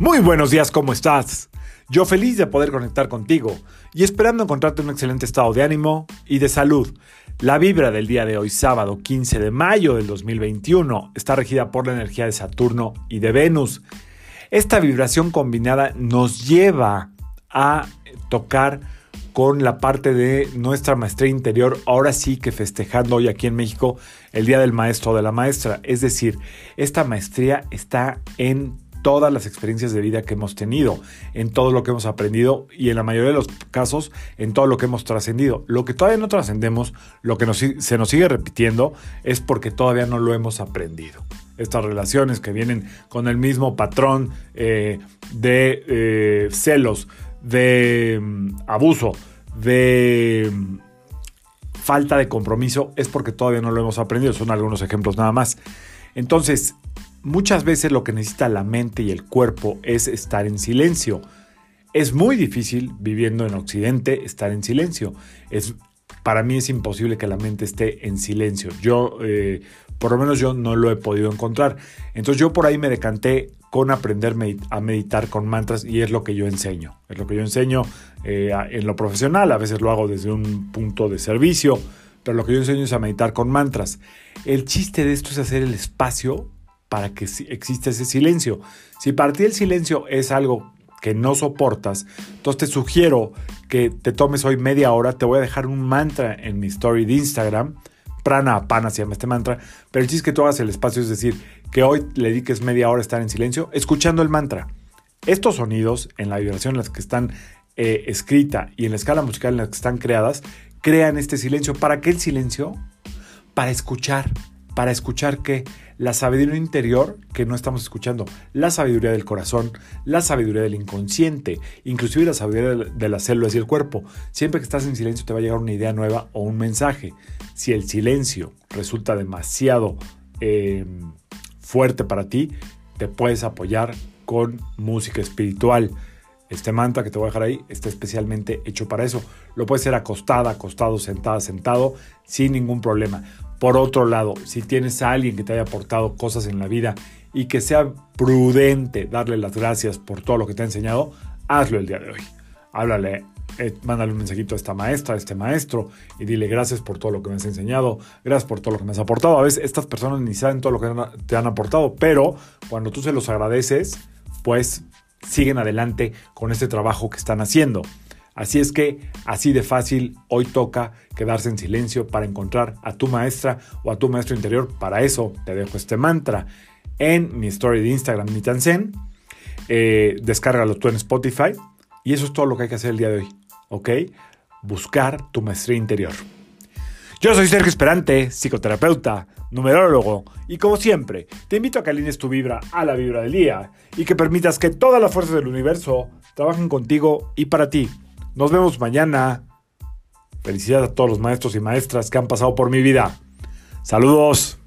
Muy buenos días, ¿cómo estás? Yo feliz de poder conectar contigo y esperando encontrarte en un excelente estado de ánimo y de salud. La vibra del día de hoy, sábado 15 de mayo del 2021, está regida por la energía de Saturno y de Venus. Esta vibración combinada nos lleva a tocar con la parte de nuestra maestría interior, ahora sí que festejando hoy aquí en México el Día del Maestro o de la Maestra. Es decir, esta maestría está en todas las experiencias de vida que hemos tenido, en todo lo que hemos aprendido y en la mayoría de los casos en todo lo que hemos trascendido. Lo que todavía no trascendemos, lo que se nos sigue repitiendo, es porque todavía no lo hemos aprendido. Estas relaciones que vienen con el mismo patrón eh, de eh, celos, de mm, abuso, de mm, falta de compromiso, es porque todavía no lo hemos aprendido. Son algunos ejemplos nada más. Entonces, Muchas veces lo que necesita la mente y el cuerpo es estar en silencio. Es muy difícil viviendo en Occidente estar en silencio. Es, para mí es imposible que la mente esté en silencio. Yo, eh, por lo menos yo no lo he podido encontrar. Entonces yo por ahí me decanté con aprender a meditar con mantras y es lo que yo enseño. Es lo que yo enseño eh, en lo profesional. A veces lo hago desde un punto de servicio, pero lo que yo enseño es a meditar con mantras. El chiste de esto es hacer el espacio para que exista ese silencio. Si para ti el silencio es algo que no soportas, entonces te sugiero que te tomes hoy media hora. Te voy a dejar un mantra en mi story de Instagram. Prana Apana se llama este mantra. Pero el chiste es que tú hagas el espacio, es decir, que hoy le dediques media hora a estar en silencio escuchando el mantra. Estos sonidos, en la vibración en las que están eh, escrita y en la escala musical en la que están creadas, crean este silencio. ¿Para qué el silencio? Para escuchar para escuchar que la sabiduría interior que no estamos escuchando, la sabiduría del corazón, la sabiduría del inconsciente, inclusive la sabiduría de las células y el cuerpo. Siempre que estás en silencio te va a llegar una idea nueva o un mensaje. Si el silencio resulta demasiado eh, fuerte para ti, te puedes apoyar con música espiritual. Este mantra que te voy a dejar ahí está especialmente hecho para eso. Lo puedes hacer acostada, acostado, sentada, sentado, sin ningún problema. Por otro lado, si tienes a alguien que te haya aportado cosas en la vida y que sea prudente darle las gracias por todo lo que te ha enseñado, hazlo el día de hoy. Háblale, eh, mándale un mensajito a esta maestra, a este maestro y dile gracias por todo lo que me has enseñado, gracias por todo lo que me has aportado. A veces estas personas ni saben todo lo que te han aportado, pero cuando tú se los agradeces, pues siguen adelante con este trabajo que están haciendo. Así es que, así de fácil, hoy toca quedarse en silencio para encontrar a tu maestra o a tu maestro interior. Para eso te dejo este mantra en mi story de Instagram, ni tan zen. Eh, descárgalo tú en Spotify. Y eso es todo lo que hay que hacer el día de hoy. ¿Ok? Buscar tu maestría interior. Yo soy Sergio Esperante, psicoterapeuta, numerólogo, y como siempre, te invito a que alines tu vibra a la vibra del día y que permitas que todas las fuerzas del universo trabajen contigo y para ti. Nos vemos mañana. Felicidades a todos los maestros y maestras que han pasado por mi vida. Saludos.